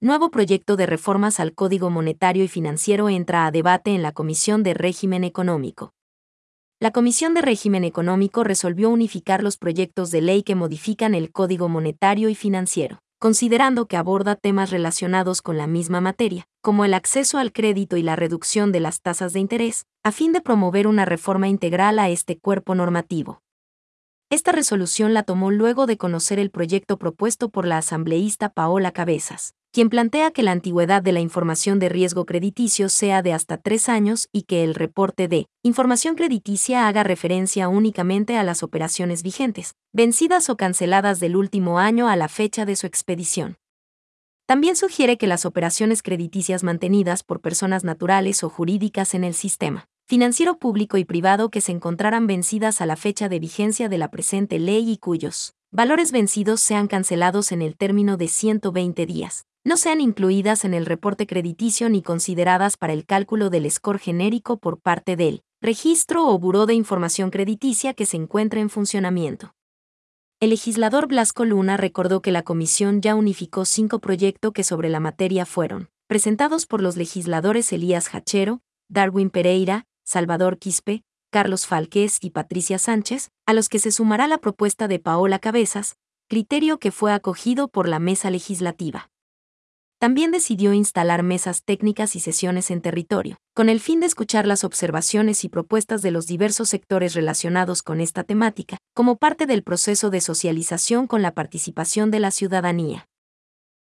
nuevo proyecto de reformas al Código Monetario y Financiero entra a debate en la Comisión de Régimen Económico. La Comisión de Régimen Económico resolvió unificar los proyectos de ley que modifican el Código Monetario y Financiero, considerando que aborda temas relacionados con la misma materia, como el acceso al crédito y la reducción de las tasas de interés, a fin de promover una reforma integral a este cuerpo normativo. Esta resolución la tomó luego de conocer el proyecto propuesto por la asambleísta Paola Cabezas, quien plantea que la antigüedad de la información de riesgo crediticio sea de hasta tres años y que el reporte de información crediticia haga referencia únicamente a las operaciones vigentes, vencidas o canceladas del último año a la fecha de su expedición. También sugiere que las operaciones crediticias mantenidas por personas naturales o jurídicas en el sistema financiero público y privado que se encontraran vencidas a la fecha de vigencia de la presente ley y cuyos valores vencidos sean cancelados en el término de 120 días, no sean incluidas en el reporte crediticio ni consideradas para el cálculo del score genérico por parte del registro o buró de información crediticia que se encuentre en funcionamiento. El legislador Blasco Luna recordó que la comisión ya unificó cinco proyectos que sobre la materia fueron presentados por los legisladores Elías Hachero, Darwin Pereira, Salvador Quispe, Carlos Falqués y Patricia Sánchez, a los que se sumará la propuesta de Paola Cabezas, criterio que fue acogido por la mesa legislativa. También decidió instalar mesas técnicas y sesiones en territorio, con el fin de escuchar las observaciones y propuestas de los diversos sectores relacionados con esta temática, como parte del proceso de socialización con la participación de la ciudadanía.